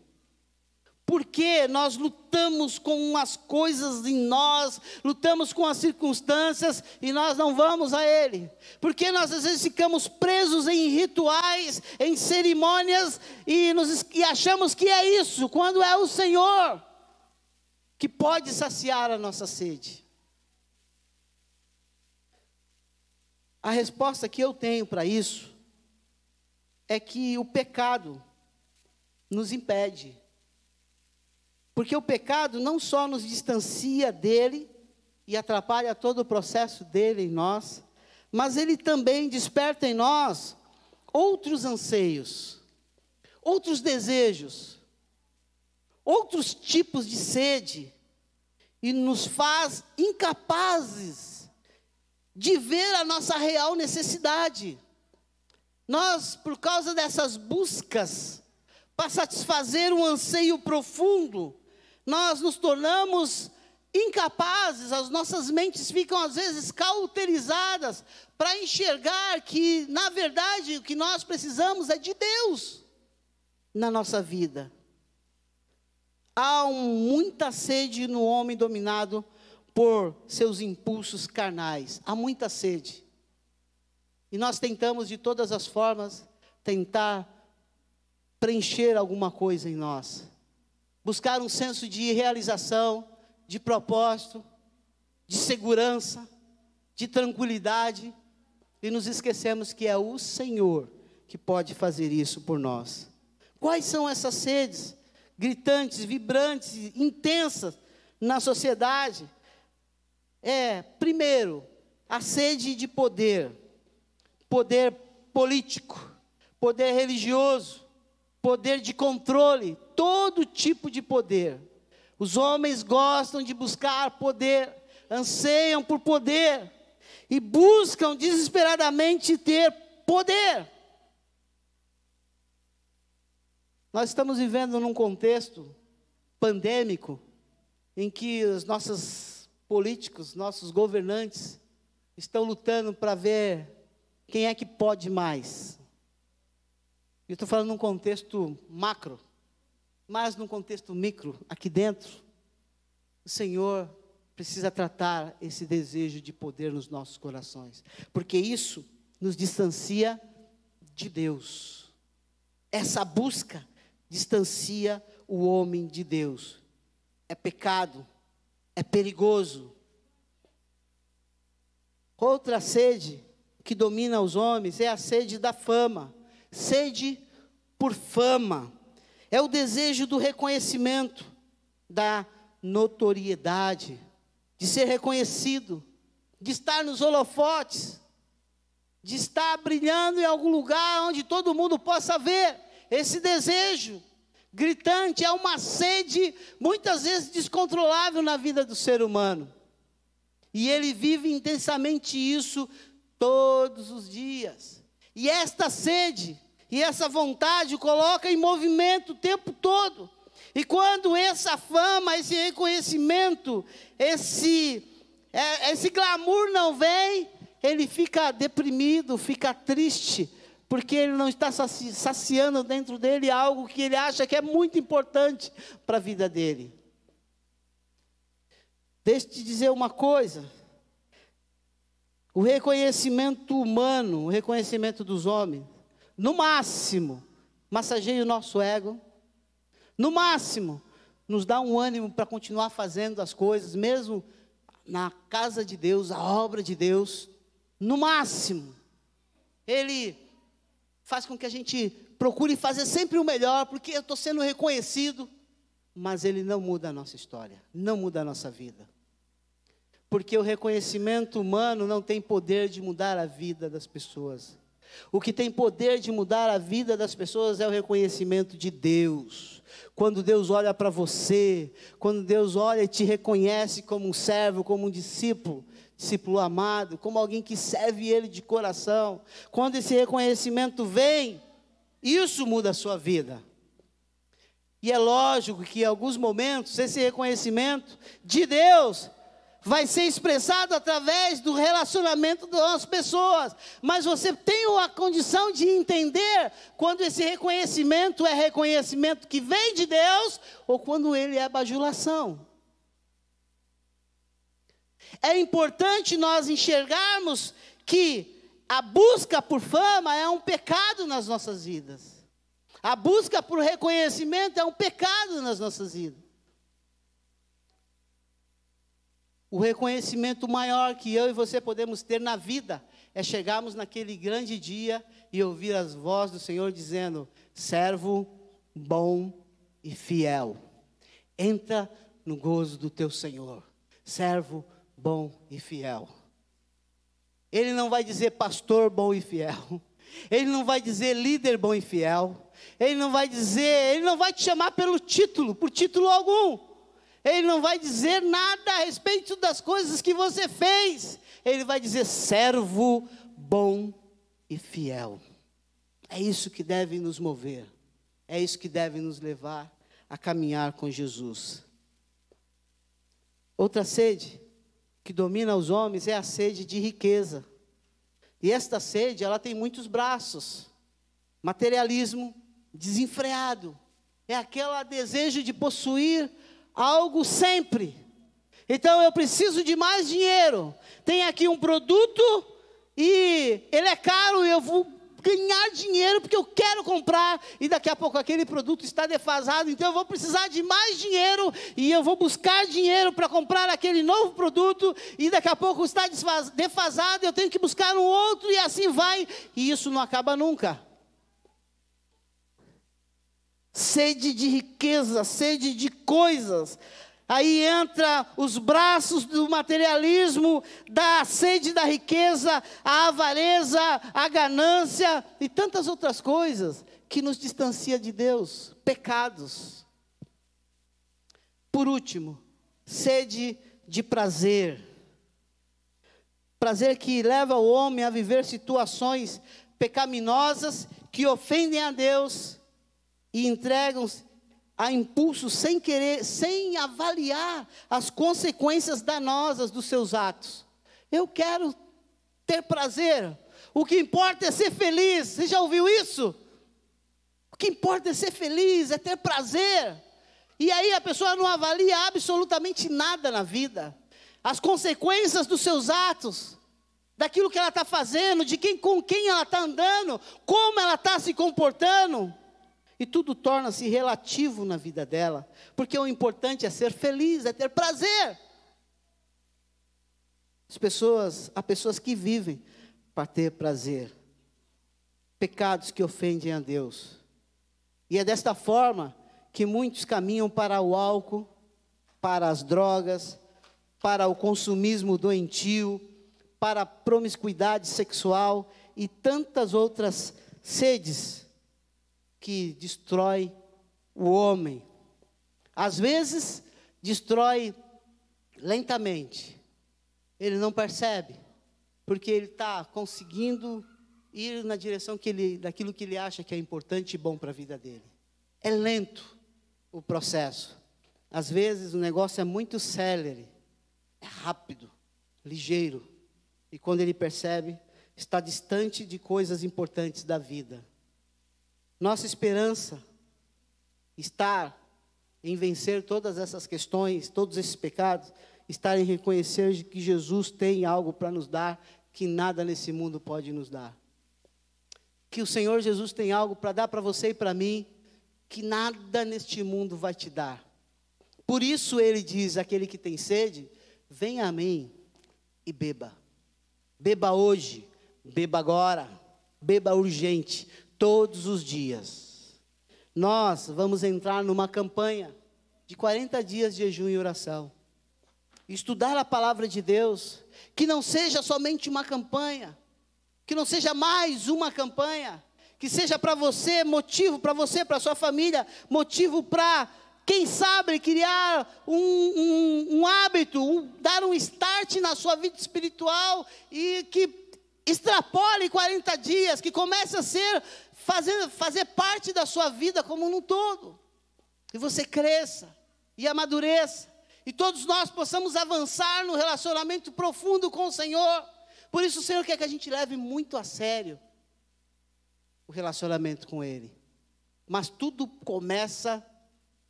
Porque nós lutamos com as coisas em nós, lutamos com as circunstâncias e nós não vamos a Ele. Porque nós às vezes ficamos presos em rituais, em cerimônias e, nos, e achamos que é isso, quando é o Senhor que pode saciar a nossa sede. A resposta que eu tenho para isso é que o pecado nos impede. Porque o pecado não só nos distancia dele e atrapalha todo o processo dele em nós, mas ele também desperta em nós outros anseios, outros desejos, outros tipos de sede e nos faz incapazes de ver a nossa real necessidade. Nós, por causa dessas buscas, para satisfazer um anseio profundo, nós nos tornamos incapazes, as nossas mentes ficam às vezes cauterizadas para enxergar que, na verdade, o que nós precisamos é de Deus na nossa vida. Há um, muita sede no homem dominado por seus impulsos carnais, há muita sede. E nós tentamos de todas as formas tentar preencher alguma coisa em nós. Buscar um senso de realização, de propósito, de segurança, de tranquilidade, e nos esquecemos que é o Senhor que pode fazer isso por nós. Quais são essas sedes gritantes, vibrantes, intensas na sociedade? É, primeiro, a sede de poder poder político, poder religioso, poder de controle, todo tipo de poder. Os homens gostam de buscar poder, anseiam por poder e buscam desesperadamente ter poder. Nós estamos vivendo num contexto pandêmico em que os nossos políticos, nossos governantes estão lutando para ver quem é que pode mais? Eu estou falando num contexto macro, mas num contexto micro, aqui dentro, o Senhor precisa tratar esse desejo de poder nos nossos corações, porque isso nos distancia de Deus. Essa busca distancia o homem de Deus. É pecado, é perigoso. Outra sede que domina os homens é a sede da fama, sede por fama. É o desejo do reconhecimento, da notoriedade, de ser reconhecido, de estar nos holofotes, de estar brilhando em algum lugar onde todo mundo possa ver. Esse desejo gritante é uma sede muitas vezes descontrolável na vida do ser humano. E ele vive intensamente isso todos os dias. E esta sede e essa vontade coloca em movimento o tempo todo. E quando essa fama, esse reconhecimento, esse, é, esse glamour não vem, ele fica deprimido, fica triste, porque ele não está saciando dentro dele algo que ele acha que é muito importante para a vida dele. Deixa eu te dizer uma coisa. O reconhecimento humano, o reconhecimento dos homens, no máximo, massageia o nosso ego, no máximo, nos dá um ânimo para continuar fazendo as coisas, mesmo na casa de Deus, a obra de Deus, no máximo. ele faz com que a gente procure fazer sempre o melhor, porque eu estou sendo reconhecido, mas ele não muda a nossa história, não muda a nossa vida. Porque o reconhecimento humano não tem poder de mudar a vida das pessoas. O que tem poder de mudar a vida das pessoas é o reconhecimento de Deus. Quando Deus olha para você, quando Deus olha e te reconhece como um servo, como um discípulo, discípulo amado, como alguém que serve Ele de coração, quando esse reconhecimento vem, isso muda a sua vida. E é lógico que em alguns momentos esse reconhecimento de Deus vai ser expressado através do relacionamento das pessoas. Mas você tem a condição de entender quando esse reconhecimento é reconhecimento que vem de Deus ou quando ele é bajulação. É importante nós enxergarmos que a busca por fama é um pecado nas nossas vidas. A busca por reconhecimento é um pecado nas nossas vidas. O reconhecimento maior que eu e você podemos ter na vida é chegarmos naquele grande dia e ouvir as vozes do Senhor dizendo: servo bom e fiel, entra no gozo do teu Senhor, servo bom e fiel. Ele não vai dizer pastor bom e fiel, ele não vai dizer líder bom e fiel, ele não vai dizer, ele não vai te chamar pelo título, por título algum. Ele não vai dizer nada a respeito das coisas que você fez. Ele vai dizer servo bom e fiel. É isso que deve nos mover. É isso que deve nos levar a caminhar com Jesus. Outra sede que domina os homens é a sede de riqueza. E esta sede, ela tem muitos braços. Materialismo desenfreado. É aquele desejo de possuir algo sempre. Então eu preciso de mais dinheiro. Tem aqui um produto e ele é caro e eu vou ganhar dinheiro porque eu quero comprar e daqui a pouco aquele produto está defasado, então eu vou precisar de mais dinheiro e eu vou buscar dinheiro para comprar aquele novo produto e daqui a pouco está defasado, eu tenho que buscar um outro e assim vai, e isso não acaba nunca sede de riqueza, sede de coisas. Aí entra os braços do materialismo, da sede da riqueza, a avareza, a ganância e tantas outras coisas que nos distancia de Deus, pecados. Por último, sede de prazer. Prazer que leva o homem a viver situações pecaminosas que ofendem a Deus e entregam-se a impulso sem querer, sem avaliar as consequências danosas dos seus atos. Eu quero ter prazer. O que importa é ser feliz. Você já ouviu isso? O que importa é ser feliz, é ter prazer. E aí a pessoa não avalia absolutamente nada na vida. As consequências dos seus atos, daquilo que ela está fazendo, de quem com quem ela está andando, como ela está se comportando. E tudo torna-se relativo na vida dela, porque o importante é ser feliz, é ter prazer. As pessoas, há pessoas que vivem para ter prazer. Pecados que ofendem a Deus. E é desta forma que muitos caminham para o álcool, para as drogas, para o consumismo doentio, para a promiscuidade sexual e tantas outras sedes que destrói o homem. Às vezes, destrói lentamente. Ele não percebe, porque ele está conseguindo ir na direção que ele, daquilo que ele acha que é importante e bom para a vida dele. É lento o processo. Às vezes o negócio é muito célere, é rápido, ligeiro. E quando ele percebe, está distante de coisas importantes da vida. Nossa esperança está em vencer todas essas questões, todos esses pecados, está em reconhecer que Jesus tem algo para nos dar que nada nesse mundo pode nos dar. Que o Senhor Jesus tem algo para dar para você e para mim que nada neste mundo vai te dar. Por isso ele diz: aquele que tem sede, venha a mim e beba. Beba hoje, beba agora, beba urgente, todos os dias. Nós vamos entrar numa campanha de 40 dias de jejum e oração. Estudar a palavra de Deus, que não seja somente uma campanha, que não seja mais uma campanha, que seja para você motivo, para você, para sua família, motivo para, quem sabe, criar um, um, um hábito, um, dar um start na sua vida espiritual e que extrapole 40 dias, que comece a ser, fazer, fazer parte da sua vida como um todo, e você cresça e amadureça, e todos nós possamos avançar no relacionamento profundo com o Senhor. Por isso o Senhor quer que a gente leve muito a sério o relacionamento com Ele. Mas tudo começa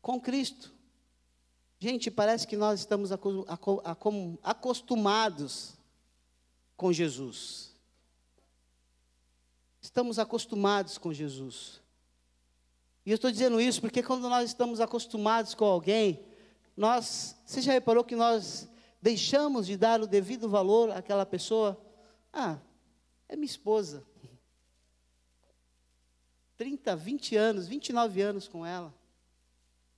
com Cristo. Gente, parece que nós estamos acostumados com Jesus. Estamos acostumados com Jesus. E eu estou dizendo isso porque quando nós estamos acostumados com alguém, nós, você já reparou que nós deixamos de dar o devido valor àquela pessoa. Ah, é minha esposa. 30, 20 anos, 29 anos com ela.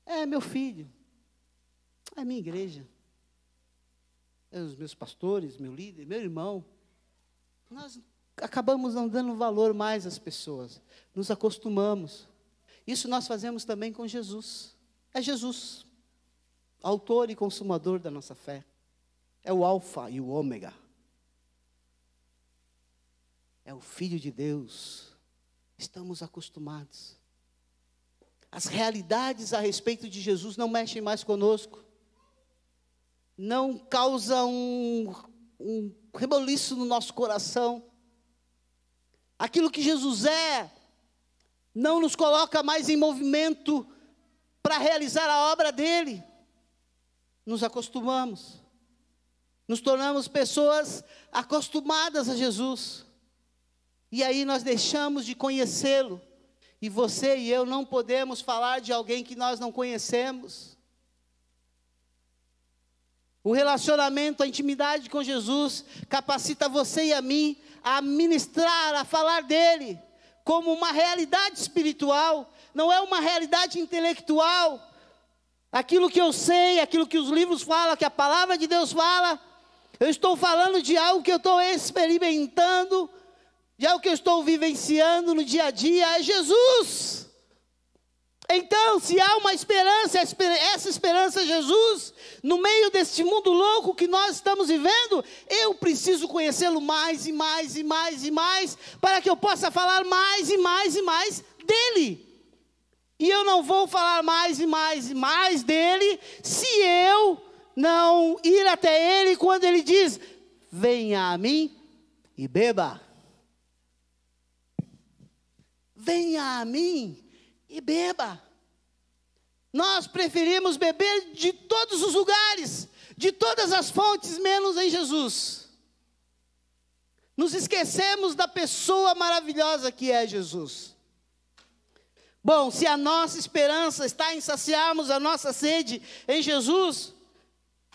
É meu filho. É minha igreja. É os meus pastores, meu líder, meu irmão. Nós acabamos não dando valor mais às pessoas. Nos acostumamos. Isso nós fazemos também com Jesus. É Jesus, autor e consumador da nossa fé é o Alfa e o Ômega. É o Filho de Deus. Estamos acostumados. As realidades a respeito de Jesus não mexem mais conosco. Não causam um, um reboliço no nosso coração. Aquilo que Jesus é não nos coloca mais em movimento para realizar a obra dele. Nos acostumamos nos tornamos pessoas acostumadas a Jesus. E aí nós deixamos de conhecê-lo. E você e eu não podemos falar de alguém que nós não conhecemos. O relacionamento, a intimidade com Jesus capacita você e a mim a ministrar, a falar dele como uma realidade espiritual, não é uma realidade intelectual. Aquilo que eu sei, aquilo que os livros falam, que a palavra de Deus fala, eu estou falando de algo que eu estou experimentando, de algo que eu estou vivenciando no dia a dia, é Jesus. Então, se há uma esperança, essa esperança é Jesus, no meio deste mundo louco que nós estamos vivendo, eu preciso conhecê-lo mais e mais e mais e mais, para que eu possa falar mais e mais e mais dele. E eu não vou falar mais e mais e mais dele, se eu não ir até ele quando ele diz: Venha a mim e beba. Venha a mim e beba. Nós preferimos beber de todos os lugares, de todas as fontes, menos em Jesus. Nos esquecemos da pessoa maravilhosa que é Jesus. Bom, se a nossa esperança está em saciarmos a nossa sede em Jesus,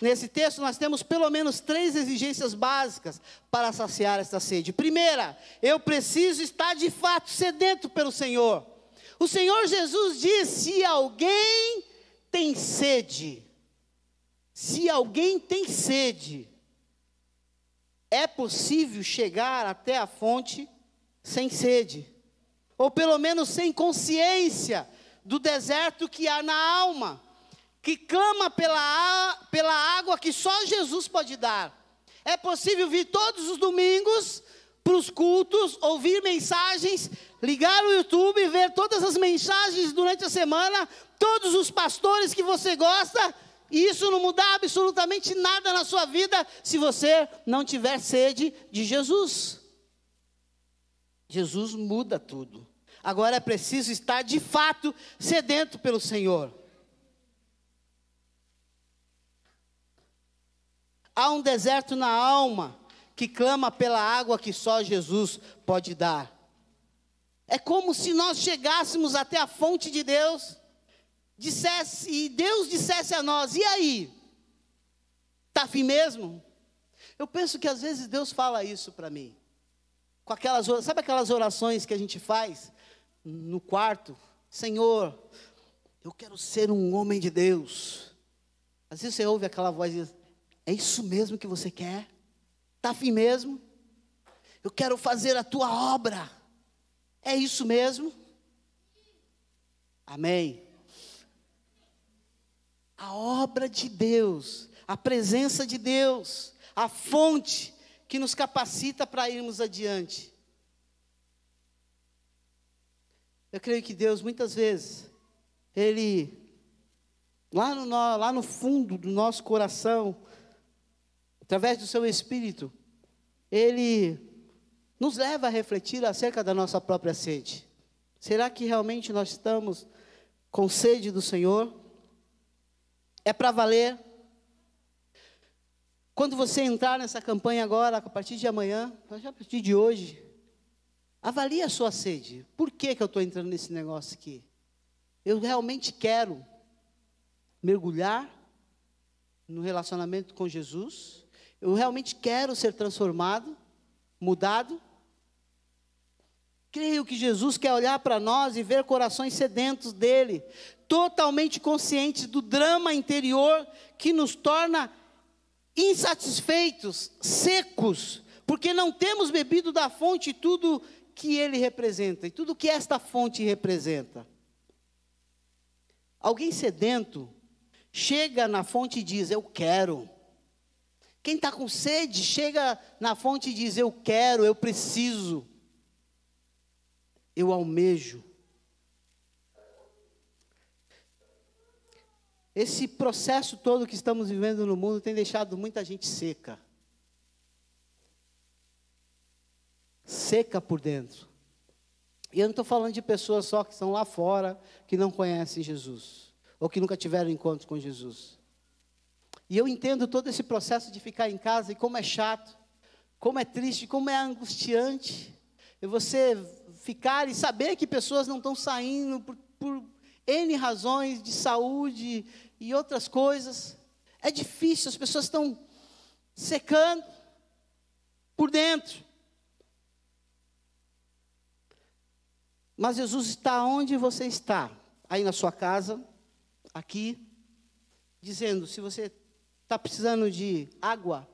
Nesse texto, nós temos pelo menos três exigências básicas para saciar esta sede. Primeira, eu preciso estar de fato sedento pelo Senhor. O Senhor Jesus diz: se alguém tem sede, se alguém tem sede, é possível chegar até a fonte sem sede, ou pelo menos sem consciência do deserto que há na alma que clama pela, pela água que só Jesus pode dar. É possível vir todos os domingos para os cultos, ouvir mensagens, ligar o YouTube ver todas as mensagens durante a semana, todos os pastores que você gosta, e isso não mudar absolutamente nada na sua vida se você não tiver sede de Jesus. Jesus muda tudo. Agora é preciso estar de fato sedento pelo Senhor. Há um deserto na alma que clama pela água que só Jesus pode dar. É como se nós chegássemos até a fonte de Deus, dissesse, e Deus dissesse a nós: e aí? Está afim mesmo? Eu penso que às vezes Deus fala isso para mim. com aquelas, sabe aquelas orações que a gente faz no quarto? Senhor, eu quero ser um homem de Deus. Às vezes você ouve aquela voz e diz, é isso mesmo que você quer? Está afim mesmo? Eu quero fazer a tua obra. É isso mesmo? Amém. A obra de Deus, a presença de Deus, a fonte que nos capacita para irmos adiante. Eu creio que Deus, muitas vezes, Ele, lá no, lá no fundo do nosso coração, através do seu Espírito, Ele nos leva a refletir acerca da nossa própria sede. Será que realmente nós estamos com sede do Senhor? É para valer? Quando você entrar nessa campanha agora, a partir de amanhã, a partir de hoje, avalie a sua sede. Por que, que eu estou entrando nesse negócio aqui? Eu realmente quero mergulhar no relacionamento com Jesus? Eu realmente quero ser transformado? mudado? Creio que Jesus quer olhar para nós e ver corações sedentos dele, totalmente conscientes do drama interior que nos torna insatisfeitos, secos, porque não temos bebido da fonte tudo que ele representa e tudo que esta fonte representa. Alguém sedento chega na fonte e diz: Eu quero. Quem está com sede, chega na fonte e diz: Eu quero, eu preciso, eu almejo. Esse processo todo que estamos vivendo no mundo tem deixado muita gente seca. Seca por dentro. E eu não estou falando de pessoas só que estão lá fora, que não conhecem Jesus, ou que nunca tiveram encontro com Jesus. E eu entendo todo esse processo de ficar em casa e como é chato, como é triste, como é angustiante. E você ficar e saber que pessoas não estão saindo por, por N razões de saúde e outras coisas. É difícil, as pessoas estão secando por dentro. Mas Jesus está onde você está, aí na sua casa, aqui, dizendo: se você está precisando de água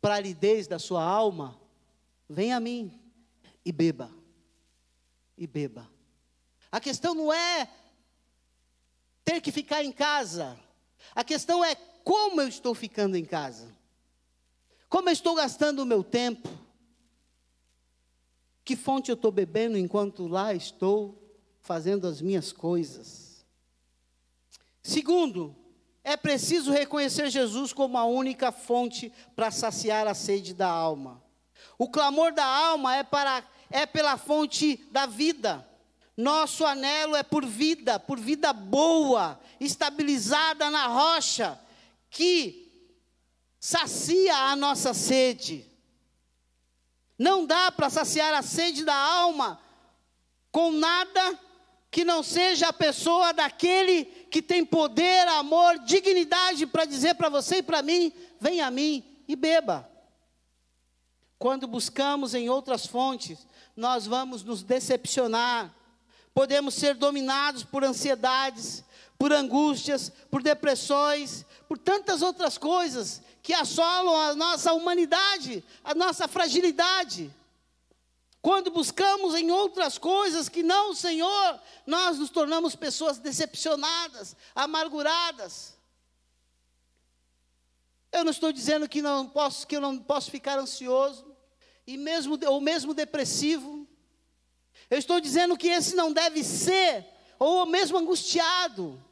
para a aridez da sua alma, vem a mim e beba. E beba. A questão não é ter que ficar em casa. A questão é como eu estou ficando em casa. Como eu estou gastando o meu tempo. Que fonte eu estou bebendo enquanto lá estou fazendo as minhas coisas. Segundo, é preciso reconhecer Jesus como a única fonte para saciar a sede da alma. O clamor da alma é, para, é pela fonte da vida. Nosso anelo é por vida, por vida boa, estabilizada na rocha, que sacia a nossa sede. Não dá para saciar a sede da alma com nada que não seja a pessoa daquele que tem poder, amor, dignidade para dizer para você e para mim: vem a mim e beba. Quando buscamos em outras fontes, nós vamos nos decepcionar, podemos ser dominados por ansiedades, por angústias, por depressões, por tantas outras coisas que assolam a nossa humanidade, a nossa fragilidade. Quando buscamos em outras coisas que não o Senhor, nós nos tornamos pessoas decepcionadas, amarguradas. Eu não estou dizendo que não posso, que eu não posso ficar ansioso e mesmo ou mesmo depressivo. Eu estou dizendo que esse não deve ser ou mesmo angustiado.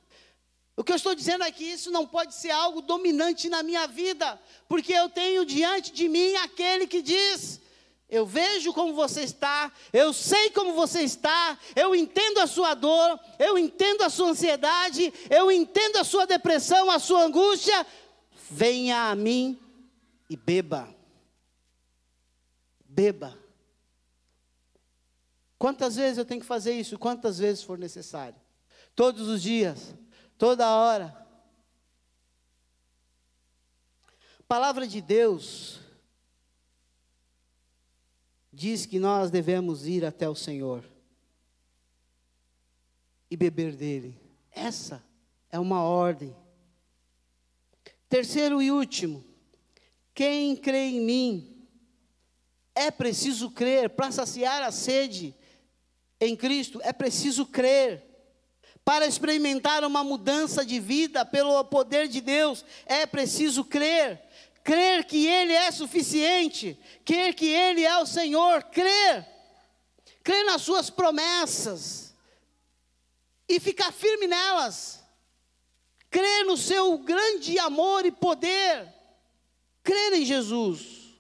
O que eu estou dizendo é que isso não pode ser algo dominante na minha vida, porque eu tenho diante de mim aquele que diz: eu vejo como você está, eu sei como você está, eu entendo a sua dor, eu entendo a sua ansiedade, eu entendo a sua depressão, a sua angústia. Venha a mim e beba. Beba. Quantas vezes eu tenho que fazer isso? Quantas vezes for necessário? Todos os dias, toda hora. Palavra de Deus diz que nós devemos ir até o Senhor e beber dele. Essa é uma ordem. Terceiro e último, quem crê em mim, é preciso crer para saciar a sede em Cristo, é preciso crer. Para experimentar uma mudança de vida pelo poder de Deus, é preciso crer. Crer que Ele é suficiente, crer que Ele é o Senhor, crer. Crer nas Suas promessas e ficar firme nelas. Crer no Seu grande amor e poder. Crer em Jesus.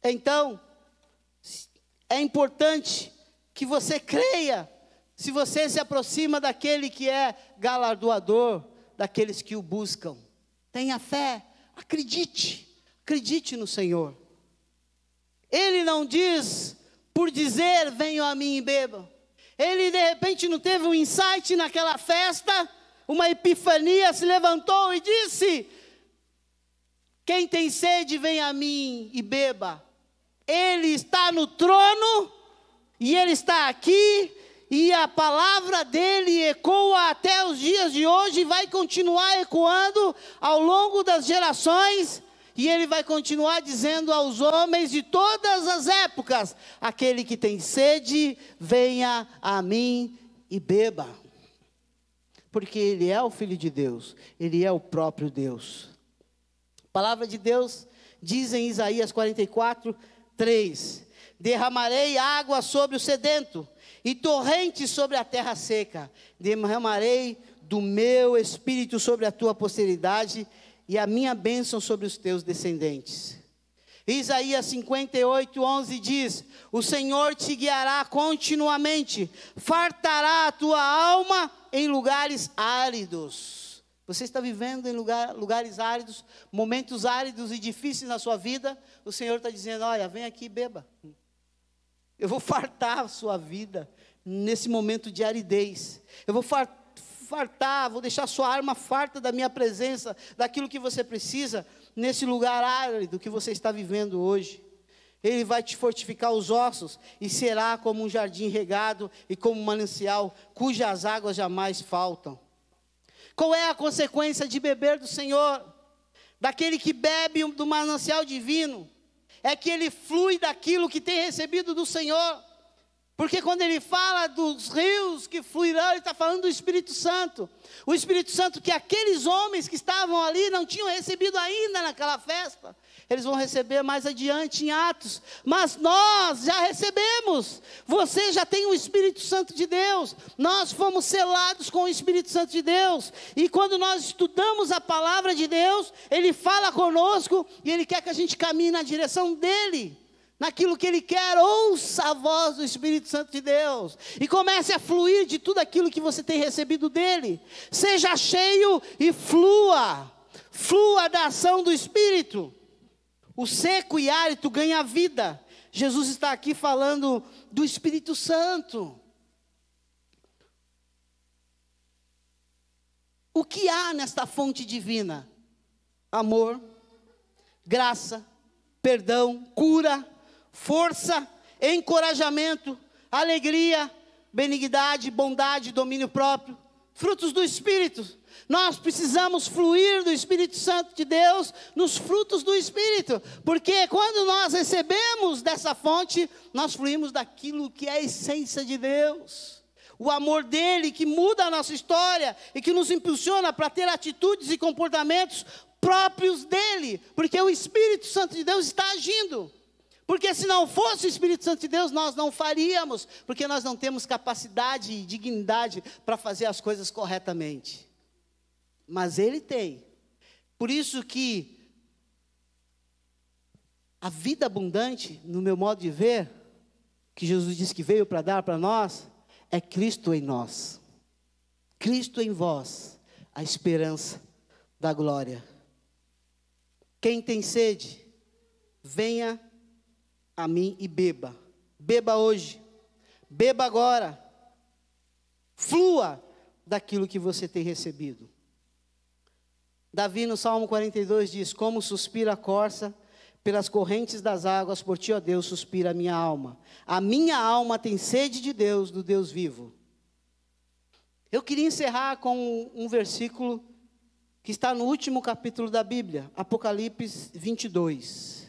Então, é importante que você creia se você se aproxima daquele que é galardoador daqueles que o buscam. Tenha fé, acredite, acredite no Senhor. Ele não diz por dizer, venham a mim e bebam. Ele de repente não teve um insight naquela festa, uma epifania, se levantou e disse: Quem tem sede, vem a mim e beba. Ele está no trono e ele está aqui e a palavra dele ecoa até os dias de hoje e vai continuar ecoando ao longo das gerações. E ele vai continuar dizendo aos homens de todas as épocas: aquele que tem sede, venha a mim e beba. Porque ele é o Filho de Deus, ele é o próprio Deus. A palavra de Deus diz em Isaías 44, 3: Derramarei água sobre o sedento e torrentes sobre a terra seca. Derramarei do meu espírito sobre a tua posteridade e a minha bênção sobre os teus descendentes. Isaías 58, 11 diz: O Senhor te guiará continuamente, fartará a tua alma em lugares áridos. Você está vivendo em lugar, lugares áridos, momentos áridos e difíceis na sua vida. O Senhor está dizendo: Olha, vem aqui e beba. Eu vou fartar a sua vida nesse momento de aridez. Eu vou fartar, vou deixar a sua arma farta da minha presença, daquilo que você precisa, nesse lugar árido que você está vivendo hoje. Ele vai te fortificar os ossos e será como um jardim regado e como um manancial cujas águas jamais faltam. Qual é a consequência de beber do Senhor? Daquele que bebe do manancial divino? É que ele flui daquilo que tem recebido do Senhor. Porque quando ele fala dos rios que fluirão, ele está falando do Espírito Santo. O Espírito Santo que aqueles homens que estavam ali não tinham recebido ainda naquela festa eles vão receber mais adiante em Atos. Mas nós já recebemos. Você já tem o Espírito Santo de Deus. Nós fomos selados com o Espírito Santo de Deus. E quando nós estudamos a palavra de Deus, Ele fala conosco e Ele quer que a gente caminhe na direção dEle naquilo que Ele quer, ouça a voz do Espírito Santo de Deus e comece a fluir de tudo aquilo que você tem recebido dele. Seja cheio e flua, flua da ação do Espírito. O seco e árido ganha vida. Jesus está aqui falando do Espírito Santo. O que há nesta fonte divina? Amor, graça, perdão, cura, força, encorajamento, alegria, benignidade, bondade, domínio próprio, frutos do Espírito. Nós precisamos fluir do Espírito Santo de Deus nos frutos do Espírito, porque quando nós recebemos dessa fonte, nós fluímos daquilo que é a essência de Deus. O amor dele que muda a nossa história e que nos impulsiona para ter atitudes e comportamentos próprios dele, porque o Espírito Santo de Deus está agindo. Porque se não fosse o Espírito Santo de Deus, nós não faríamos, porque nós não temos capacidade e dignidade para fazer as coisas corretamente mas ele tem. Por isso que a vida abundante, no meu modo de ver, que Jesus disse que veio para dar para nós, é Cristo em nós. Cristo em vós, a esperança da glória. Quem tem sede, venha a mim e beba. Beba hoje, beba agora. Flua daquilo que você tem recebido. Davi, no Salmo 42, diz: Como suspira a corça pelas correntes das águas, por ti, ó Deus, suspira a minha alma. A minha alma tem sede de Deus, do Deus vivo. Eu queria encerrar com um versículo que está no último capítulo da Bíblia, Apocalipse 22.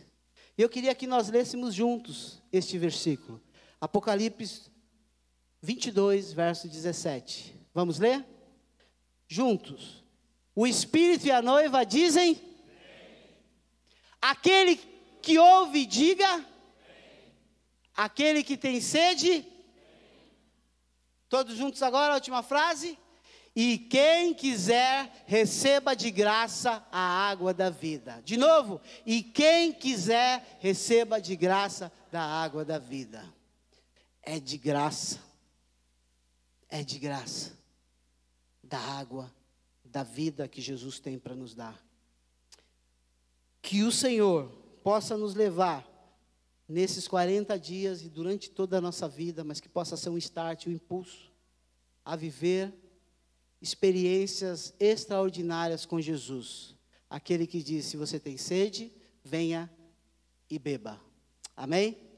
Eu queria que nós lêssemos juntos este versículo. Apocalipse 22, verso 17. Vamos ler? Juntos. O Espírito e a noiva dizem: Aquele que ouve, diga. Aquele que tem sede. Todos juntos agora, a última frase. E quem quiser, receba de graça a água da vida. De novo, e quem quiser, receba de graça da água da vida. É de graça. É de graça. Da água da vida que Jesus tem para nos dar. Que o Senhor possa nos levar nesses 40 dias e durante toda a nossa vida, mas que possa ser um start, um impulso a viver experiências extraordinárias com Jesus. Aquele que diz: se você tem sede, venha e beba. Amém?